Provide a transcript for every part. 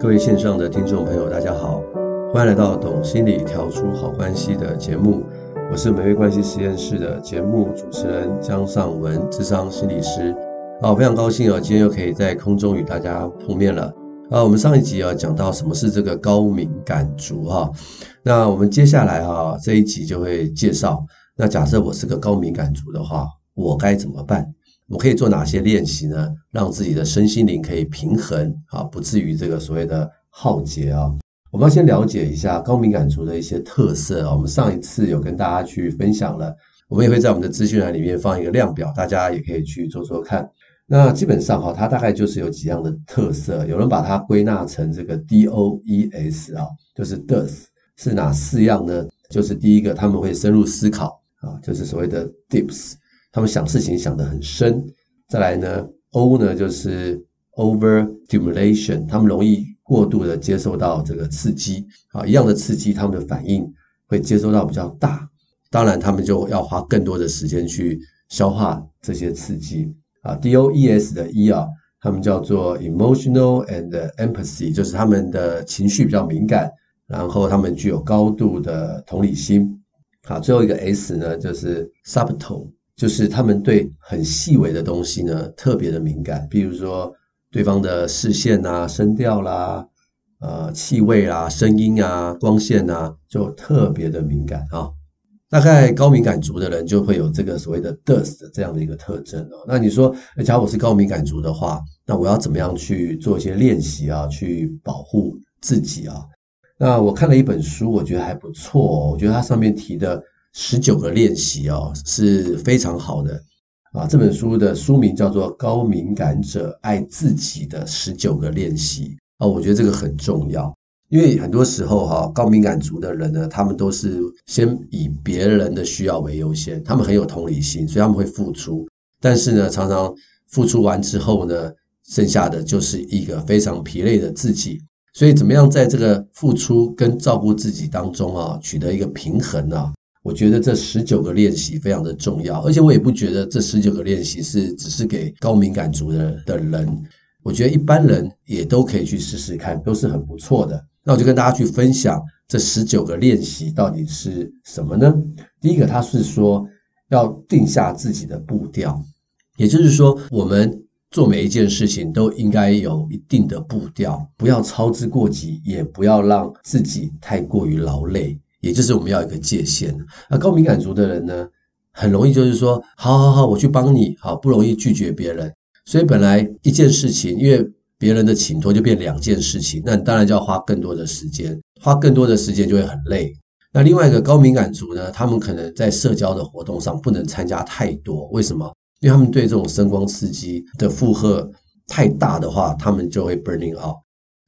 各位线上的听众朋友，大家好，欢迎来到《懂心理调出好关系》的节目，我是美味关系实验室的节目主持人江尚文，智商心理师。啊，非常高兴啊，今天又可以在空中与大家碰面了。啊，我们上一集啊讲到什么是这个高敏感族哈，那我们接下来啊这一集就会介绍，那假设我是个高敏感族的话，我该怎么办？我可以做哪些练习呢？让自己的身心灵可以平衡啊，不至于这个所谓的耗竭啊。我们要先了解一下高敏感族的一些特色啊。我们上一次有跟大家去分享了，我们也会在我们的资讯栏里面放一个量表，大家也可以去做做看。那基本上哈，它大概就是有几样的特色，有人把它归纳成这个 DOES 啊，就是 Does 是哪四样呢？就是第一个，他们会深入思考啊，就是所谓的 Deeps。他们想事情想得很深，再来呢，O 呢就是 overstimulation，他们容易过度的接受到这个刺激啊，一样的刺激，他们的反应会接收到比较大，当然他们就要花更多的时间去消化这些刺激啊。DOES 的 E 啊，他们叫做 emotional and empathy，就是他们的情绪比较敏感，然后他们具有高度的同理心。好，最后一个 S 呢就是 subtle。就是他们对很细微的东西呢特别的敏感，比如说对方的视线啊、声调啦、呃气味啊、声音啊、光线啊，就特别的敏感啊。大概高敏感族的人就会有这个所谓的 DOES 的这样的一个特征哦。那你说，假如我是高敏感族的话，那我要怎么样去做一些练习啊，去保护自己啊？那我看了一本书，我觉得还不错哦。我觉得它上面提的。十九个练习哦，是非常好的啊！这本书的书名叫做《高敏感者爱自己的十九个练习》啊，我觉得这个很重要，因为很多时候哈，高敏感族的人呢，他们都是先以别人的需要为优先，他们很有同理心，所以他们会付出，但是呢，常常付出完之后呢，剩下的就是一个非常疲累的自己，所以怎么样在这个付出跟照顾自己当中啊，取得一个平衡呢？我觉得这十九个练习非常的重要，而且我也不觉得这十九个练习是只是给高敏感族的的人，我觉得一般人也都可以去试试看，都是很不错的。那我就跟大家去分享这十九个练习到底是什么呢？第一个，它是说要定下自己的步调，也就是说，我们做每一件事情都应该有一定的步调，不要操之过急，也不要让自己太过于劳累。也就是我们要有一个界限。那高敏感族的人呢，很容易就是说，好好好，我去帮你，好不容易拒绝别人。所以本来一件事情，因为别人的请托就变两件事情，那你当然就要花更多的时间，花更多的时间就会很累。那另外一个高敏感族呢，他们可能在社交的活动上不能参加太多，为什么？因为他们对这种声光刺激的负荷太大的话，他们就会 burning out。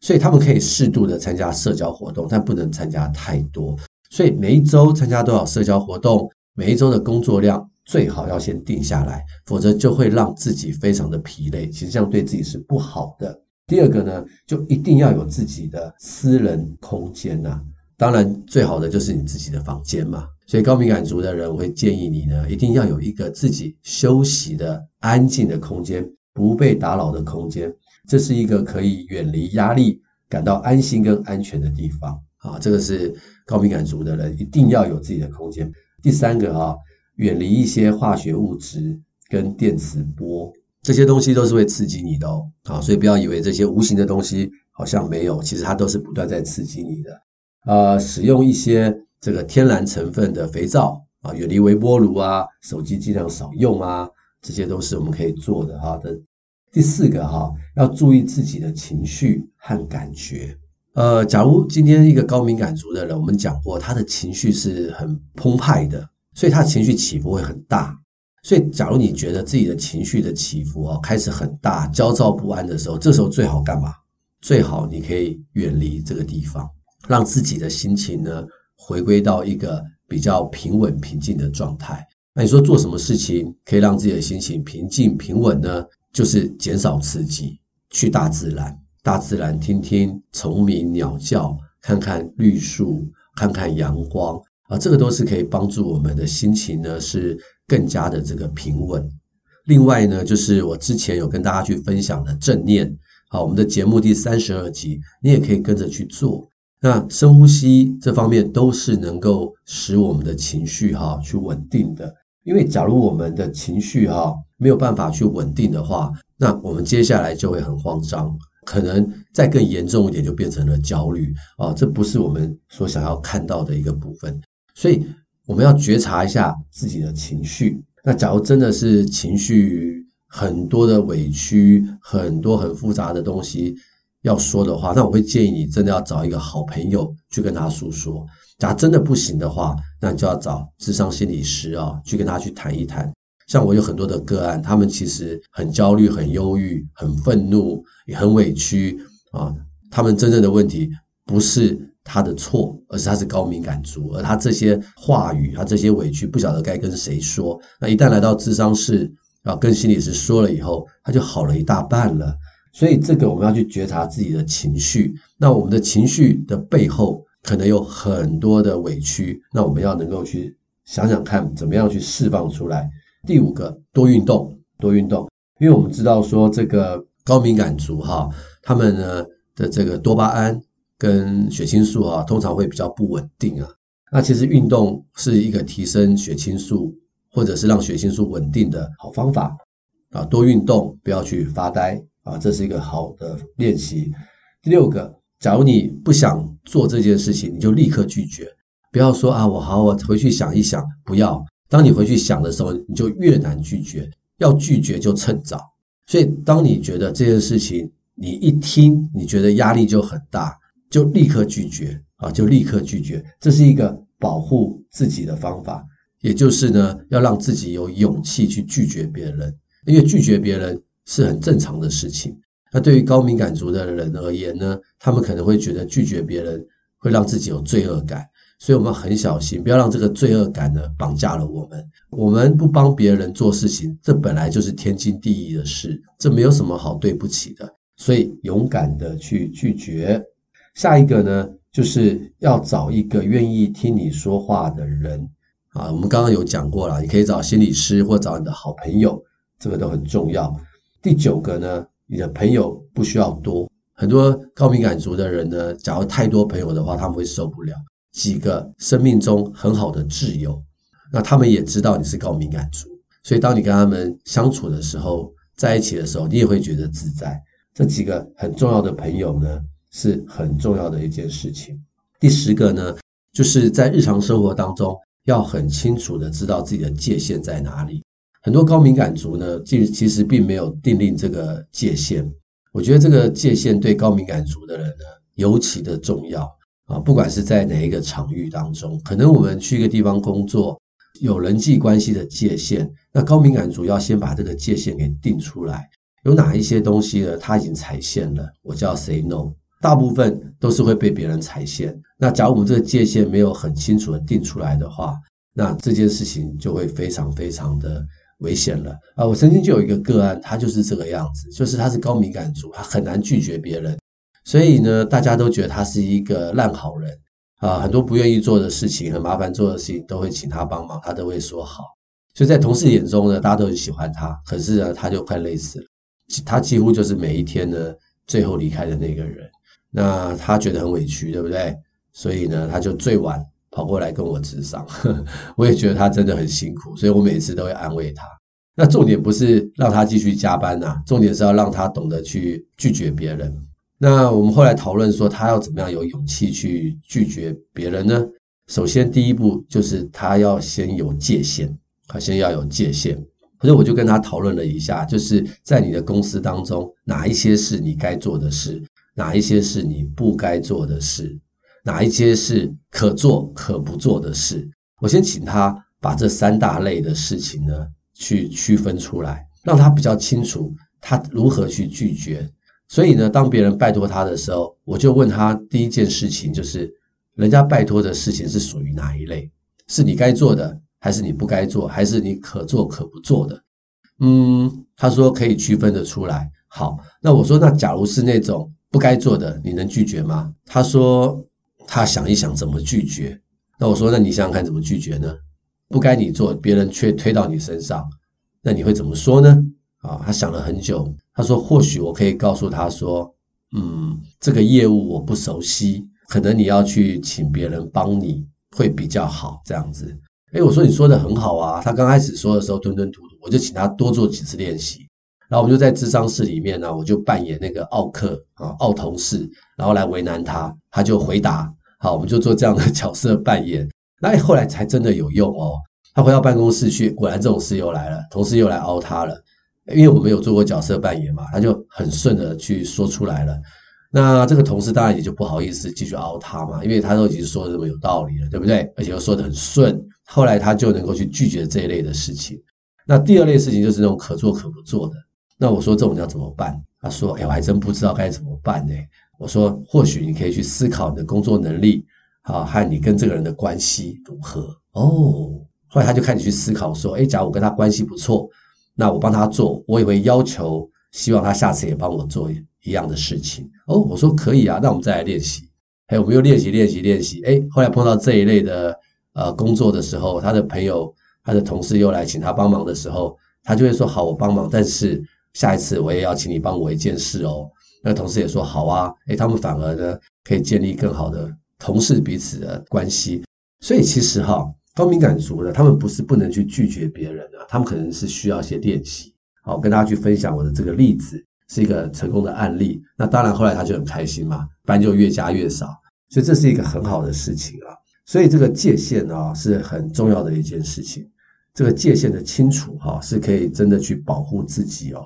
所以他们可以适度的参加社交活动，但不能参加太多。所以每一周参加多少社交活动，每一周的工作量最好要先定下来，否则就会让自己非常的疲累。其实这样对自己是不好的。第二个呢，就一定要有自己的私人空间呐。当然，最好的就是你自己的房间嘛。所以高敏感族的人，我会建议你呢，一定要有一个自己休息的安静的空间，不被打扰的空间。这是一个可以远离压力、感到安心跟安全的地方。啊，这个是高敏感族的人一定要有自己的空间。第三个啊，远离一些化学物质跟电磁波，这些东西都是会刺激你的哦。啊，所以不要以为这些无形的东西好像没有，其实它都是不断在刺激你的。啊，使用一些这个天然成分的肥皂啊，远离微波炉啊，手机尽量少用啊，这些都是我们可以做的哈的。第四个哈，要注意自己的情绪和感觉。呃，假如今天一个高敏感族的人，我们讲过，他的情绪是很澎湃的，所以他的情绪起伏会很大。所以，假如你觉得自己的情绪的起伏哦开始很大，焦躁不安的时候，这时候最好干嘛？最好你可以远离这个地方，让自己的心情呢回归到一个比较平稳平静的状态。那你说做什么事情可以让自己的心情平静平稳呢？就是减少刺激，去大自然。大自然，听听虫鸣鸟叫，看看绿树，看看阳光啊，这个都是可以帮助我们的心情呢，是更加的这个平稳。另外呢，就是我之前有跟大家去分享的正念好，我们的节目第三十二集，你也可以跟着去做。那深呼吸这方面都是能够使我们的情绪哈去稳定的。因为假如我们的情绪哈没有办法去稳定的话，那我们接下来就会很慌张，可能再更严重一点就变成了焦虑啊，这不是我们所想要看到的一个部分。所以我们要觉察一下自己的情绪。那假如真的是情绪很多的委屈，很多很复杂的东西。要说的话，那我会建议你真的要找一个好朋友去跟他诉说。假如真的不行的话，那你就要找智商心理师啊，去跟他去谈一谈。像我有很多的个案，他们其实很焦虑、很忧郁、很愤怒、也很委屈啊。他们真正的问题不是他的错，而是他是高敏感族，而他这些话语、他这些委屈不晓得该跟谁说。那一旦来到智商室啊，跟心理师说了以后，他就好了一大半了。所以这个我们要去觉察自己的情绪，那我们的情绪的背后可能有很多的委屈，那我们要能够去想想看，怎么样去释放出来。第五个，多运动，多运动，因为我们知道说这个高敏感族哈，他们呢的这个多巴胺跟血清素啊，通常会比较不稳定啊。那其实运动是一个提升血清素或者是让血清素稳定的好方法啊，多运动，不要去发呆。啊，这是一个好的练习。第六个，假如你不想做这件事情，你就立刻拒绝，不要说啊，我好，我回去想一想。不要，当你回去想的时候，你就越难拒绝。要拒绝就趁早。所以，当你觉得这件事情，你一听，你觉得压力就很大，就立刻拒绝啊，就立刻拒绝。这是一个保护自己的方法，也就是呢，要让自己有勇气去拒绝别人，因为拒绝别人。是很正常的事情。那对于高敏感族的人而言呢，他们可能会觉得拒绝别人会让自己有罪恶感，所以我们很小心，不要让这个罪恶感呢绑架了我们。我们不帮别人做事情，这本来就是天经地义的事，这没有什么好对不起的。所以勇敢的去拒绝。下一个呢，就是要找一个愿意听你说话的人啊。我们刚刚有讲过了，你可以找心理师或找你的好朋友，这个都很重要。第九个呢，你的朋友不需要多。很多高敏感族的人呢，假如太多朋友的话，他们会受不了。几个生命中很好的挚友，那他们也知道你是高敏感族，所以当你跟他们相处的时候，在一起的时候，你也会觉得自在。这几个很重要的朋友呢，是很重要的一件事情。第十个呢，就是在日常生活当中要很清楚的知道自己的界限在哪里。很多高敏感族呢，其实其实并没有订立这个界限。我觉得这个界限对高敏感族的人呢，尤其的重要啊！不管是在哪一个场域当中，可能我们去一个地方工作，有人际关系的界限，那高敏感族要先把这个界限给定出来。有哪一些东西呢？他已经踩线了，我就要 say no。大部分都是会被别人踩线。那假如我们这个界限没有很清楚的定出来的话，那这件事情就会非常非常的。危险了啊！我曾经就有一个个案，他就是这个样子，就是他是高敏感族，他很难拒绝别人，所以呢，大家都觉得他是一个烂好人啊，很多不愿意做的事情、很麻烦做的事情，都会请他帮忙，他都会说好。所以在同事眼中呢，大家都很喜欢他，可是呢，他就快累死了，他几乎就是每一天呢，最后离开的那个人。那他觉得很委屈，对不对？所以呢，他就最晚。跑过来跟我咨商，我也觉得他真的很辛苦，所以我每次都会安慰他。那重点不是让他继续加班呐、重点是要让他懂得去拒绝别人。那我们后来讨论说，他要怎么样有勇气去拒绝别人呢？首先，第一步就是他要先有界限，他先要有界限。所以我就跟他讨论了一下，就是在你的公司当中，哪一些是你该做的事，哪一些是你不该做的事。哪一些是可做可不做的事？我先请他把这三大类的事情呢，去区分出来，让他比较清楚他如何去拒绝。所以呢，当别人拜托他的时候，我就问他第一件事情就是：人家拜托的事情是属于哪一类？是你该做的，还是你不该做，还是你可做可不做的？嗯，他说可以区分得出来。好，那我说，那假如是那种不该做的，你能拒绝吗？他说。他想一想怎么拒绝，那我说，那你想想看怎么拒绝呢？不该你做，别人却推到你身上，那你会怎么说呢？啊，他想了很久，他说或许我可以告诉他说，嗯，这个业务我不熟悉，可能你要去请别人帮你会比较好，这样子。诶，我说你说的很好啊，他刚开始说的时候吞吞吐吐，我就请他多做几次练习。然后我们就在智商室里面呢，我就扮演那个奥客啊，奥同事，然后来为难他，他就回答，好，我们就做这样的角色扮演。那后来才真的有用哦。他回到办公室去，果然这种事又来了，同事又来凹他了，因为我没有做过角色扮演嘛，他就很顺的去说出来了。那这个同事当然也就不好意思继续凹他嘛，因为他都已经说的这么有道理了，对不对？而且又说的很顺，后来他就能够去拒绝这一类的事情。那第二类事情就是那种可做可不做的。那我说这种要怎么办？他说：“哎，我还真不知道该怎么办呢。”我说：“或许你可以去思考你的工作能力，啊，和你跟这个人的关系如何。”哦，后来他就开始去思考说：“哎，假如我跟他关系不错，那我帮他做，我也会要求，希望他下次也帮我做一样的事情。”哦，我说可以啊，那我们再来练习。哎，我们又练习练习练习。哎，后来碰到这一类的呃工作的时候，他的朋友、他的同事又来请他帮忙的时候，他就会说：“好，我帮忙。”但是下一次我也要请你帮我一件事哦。那同事也说好啊，诶，他们反而呢可以建立更好的同事彼此的关系。所以其实哈，高敏感族的他们不是不能去拒绝别人啊，他们可能是需要一些练习。好，跟大家去分享我的这个例子是一个成功的案例。那当然后来他就很开心嘛，班就越加越少，所以这是一个很好的事情啊。所以这个界限啊是很重要的一件事情。这个界限的清楚哈，是可以真的去保护自己哦。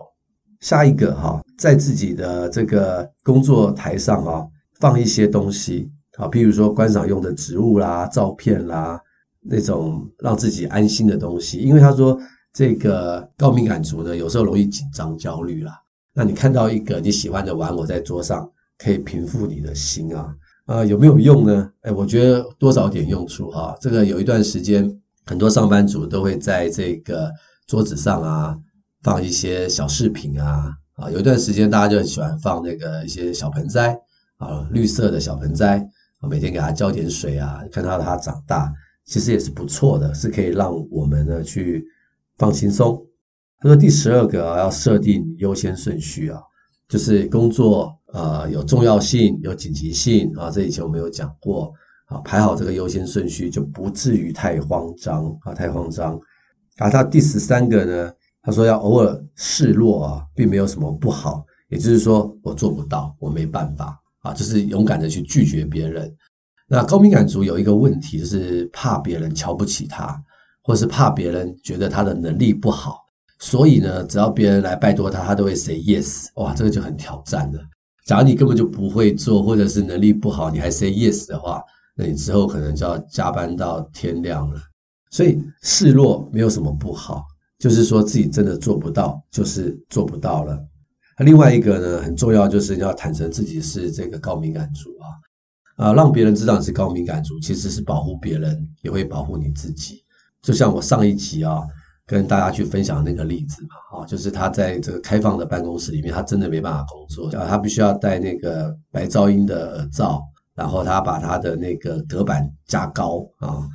下一个哈，在自己的这个工作台上啊，放一些东西啊，譬如说观赏用的植物啦、照片啦，那种让自己安心的东西。因为他说这个高敏感族呢，有时候容易紧张、焦虑啦。那你看到一个你喜欢的玩偶在桌上，可以平复你的心啊。呃，有没有用呢？哎，我觉得多少点用处哈。这个有一段时间，很多上班族都会在这个桌子上啊。放一些小饰品啊，啊，有一段时间大家就很喜欢放那个一些小盆栽啊，绿色的小盆栽啊，每天给它浇点水啊，看到它长大，其实也是不错的，是可以让我们呢去放轻松。他说第十二个啊，要设定优先顺序啊，就是工作呃有重要性、有紧急性啊，这以前我们有讲过啊，排好这个优先顺序就不至于太慌张啊，太慌张。啊，他第十三个呢？他说要偶尔示弱啊，并没有什么不好。也就是说，我做不到，我没办法啊，就是勇敢的去拒绝别人。那高敏感族有一个问题，就是怕别人瞧不起他，或是怕别人觉得他的能力不好。所以呢，只要别人来拜托他，他都会 say yes。哇，这个就很挑战了。假如你根本就不会做，或者是能力不好，你还 say yes 的话，那你之后可能就要加班到天亮了。所以示弱没有什么不好。就是说自己真的做不到，就是做不到了。那另外一个呢，很重要，就是要坦诚自己是这个高敏感族啊，啊，让别人知道你是高敏感族，其实是保护别人，也会保护你自己。就像我上一集啊，跟大家去分享那个例子嘛，啊，就是他在这个开放的办公室里面，他真的没办法工作啊，他必须要戴那个白噪音的耳罩，然后他把他的那个隔板加高啊，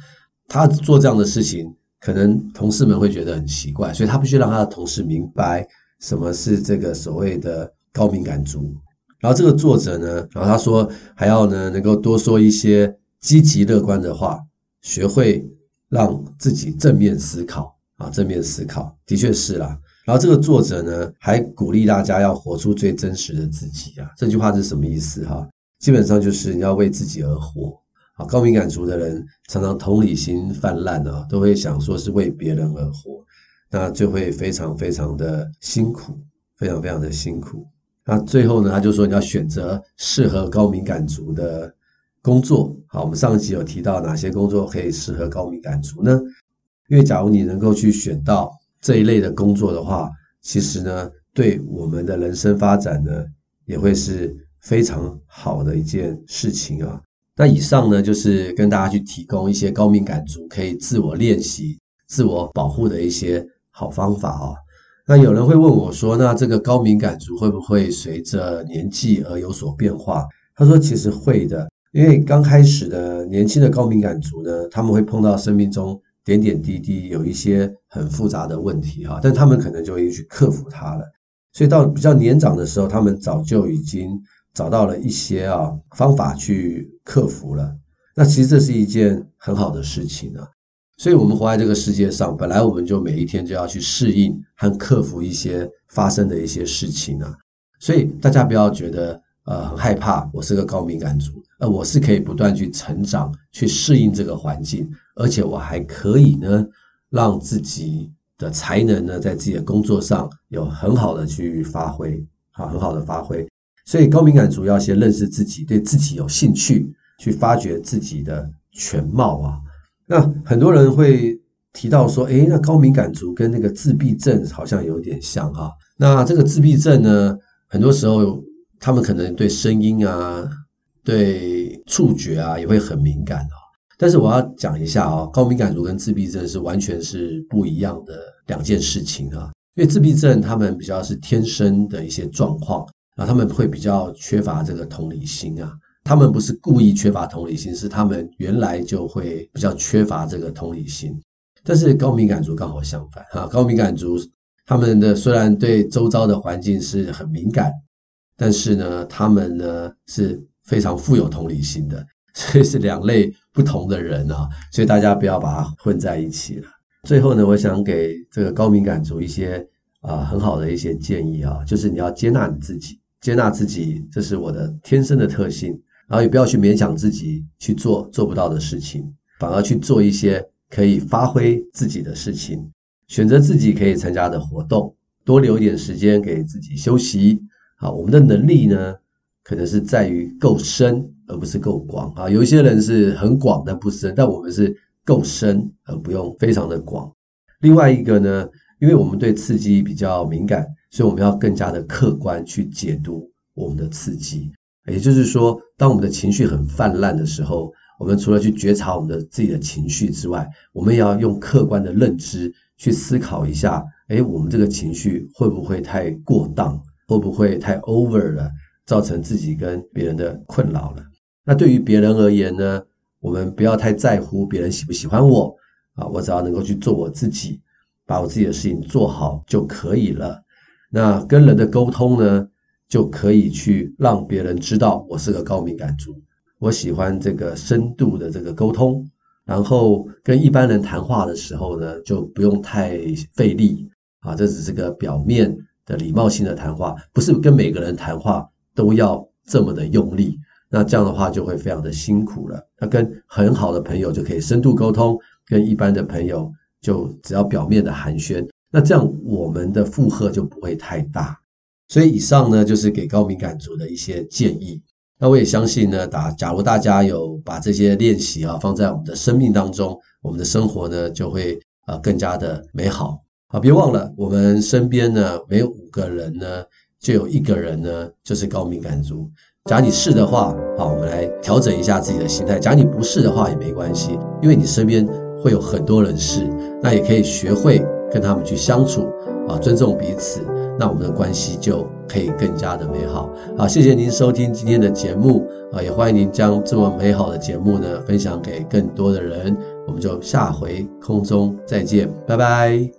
他做这样的事情。可能同事们会觉得很奇怪，所以他必须让他的同事明白什么是这个所谓的高敏感族。然后这个作者呢，然后他说还要呢能够多说一些积极乐观的话，学会让自己正面思考啊，正面思考的确是啦。然后这个作者呢还鼓励大家要活出最真实的自己啊，这句话是什么意思哈？基本上就是你要为自己而活。啊，高敏感族的人常常同理心泛滥啊，都会想说是为别人而活，那就会非常非常的辛苦，非常非常的辛苦。那最后呢，他就说你要选择适合高敏感族的工作。好，我们上一集有提到哪些工作可以适合高敏感族呢？因为假如你能够去选到这一类的工作的话，其实呢，对我们的人生发展呢，也会是非常好的一件事情啊。那以上呢，就是跟大家去提供一些高敏感族可以自我练习、自我保护的一些好方法啊。那有人会问我说，那这个高敏感族会不会随着年纪而有所变化？他说，其实会的，因为刚开始的年轻的高敏感族呢，他们会碰到生命中点点滴滴有一些很复杂的问题哈，但他们可能就会去克服它了。所以到比较年长的时候，他们早就已经找到了一些啊方法去克服了。那其实这是一件很好的事情啊。所以我们活在这个世界上，本来我们就每一天就要去适应和克服一些发生的一些事情啊。所以大家不要觉得呃很害怕，我是个高敏感族，呃我是可以不断去成长，去适应这个环境，而且我还可以呢让自己的才能呢在自己的工作上有很好的去发挥，好很好的发挥。所以高敏感族要先认识自己，对自己有兴趣，去发掘自己的全貌啊。那很多人会提到说，诶，那高敏感族跟那个自闭症好像有点像哈。那这个自闭症呢，很多时候他们可能对声音啊、对触觉啊也会很敏感啊。但是我要讲一下啊，高敏感族跟自闭症是完全是不一样的两件事情啊。因为自闭症他们比较是天生的一些状况啊，他们会比较缺乏这个同理心啊。他们不是故意缺乏同理心，是他们原来就会比较缺乏这个同理心。但是高敏感族刚好相反哈，高敏感族他们的虽然对周遭的环境是很敏感，但是呢，他们呢是非常富有同理心的，所以是两类不同的人啊。所以大家不要把它混在一起了。最后呢，我想给这个高敏感族一些啊很好的一些建议啊，就是你要接纳你自己，接纳自己，这是我的天生的特性。然后也不要去勉强自己去做做不到的事情，反而去做一些可以发挥自己的事情，选择自己可以参加的活动，多留一点时间给自己休息。好，我们的能力呢，可能是在于够深而不是够广啊。有一些人是很广但不深，但我们是够深而不用非常的广。另外一个呢，因为我们对刺激比较敏感，所以我们要更加的客观去解读我们的刺激。也就是说，当我们的情绪很泛滥的时候，我们除了去觉察我们的自己的情绪之外，我们也要用客观的认知去思考一下：诶，我们这个情绪会不会太过当，会不会太 over 了，造成自己跟别人的困扰了？那对于别人而言呢，我们不要太在乎别人喜不喜欢我啊，我只要能够去做我自己，把我自己的事情做好就可以了。那跟人的沟通呢，就可以去让别人知道我是个高敏感族，我喜欢这个深度的这个沟通，然后跟一般人谈话的时候呢，就不用太费力啊，这只是个表面的礼貌性的谈话，不是跟每个人谈话都要这么的用力，那这样的话就会非常的辛苦了。那跟很好的朋友就可以深度沟通，跟一般的朋友就只要表面的寒暄，那这样我们的负荷就不会太大。所以以上呢，就是给高敏感族的一些建议。那我也相信呢，打假如大家有把这些练习啊放在我们的生命当中，我们的生活呢就会啊更加的美好啊！别忘了，我们身边呢每五个人呢，就有一个人呢就是高敏感族。假如你是的话，好，我们来调整一下自己的心态。假如你不是的话也没关系，因为你身边会有很多人是，那也可以学会跟他们去相处啊，尊重彼此。那我们的关系就可以更加的美好。好，谢谢您收听今天的节目啊，也欢迎您将这么美好的节目呢分享给更多的人。我们就下回空中再见，拜拜。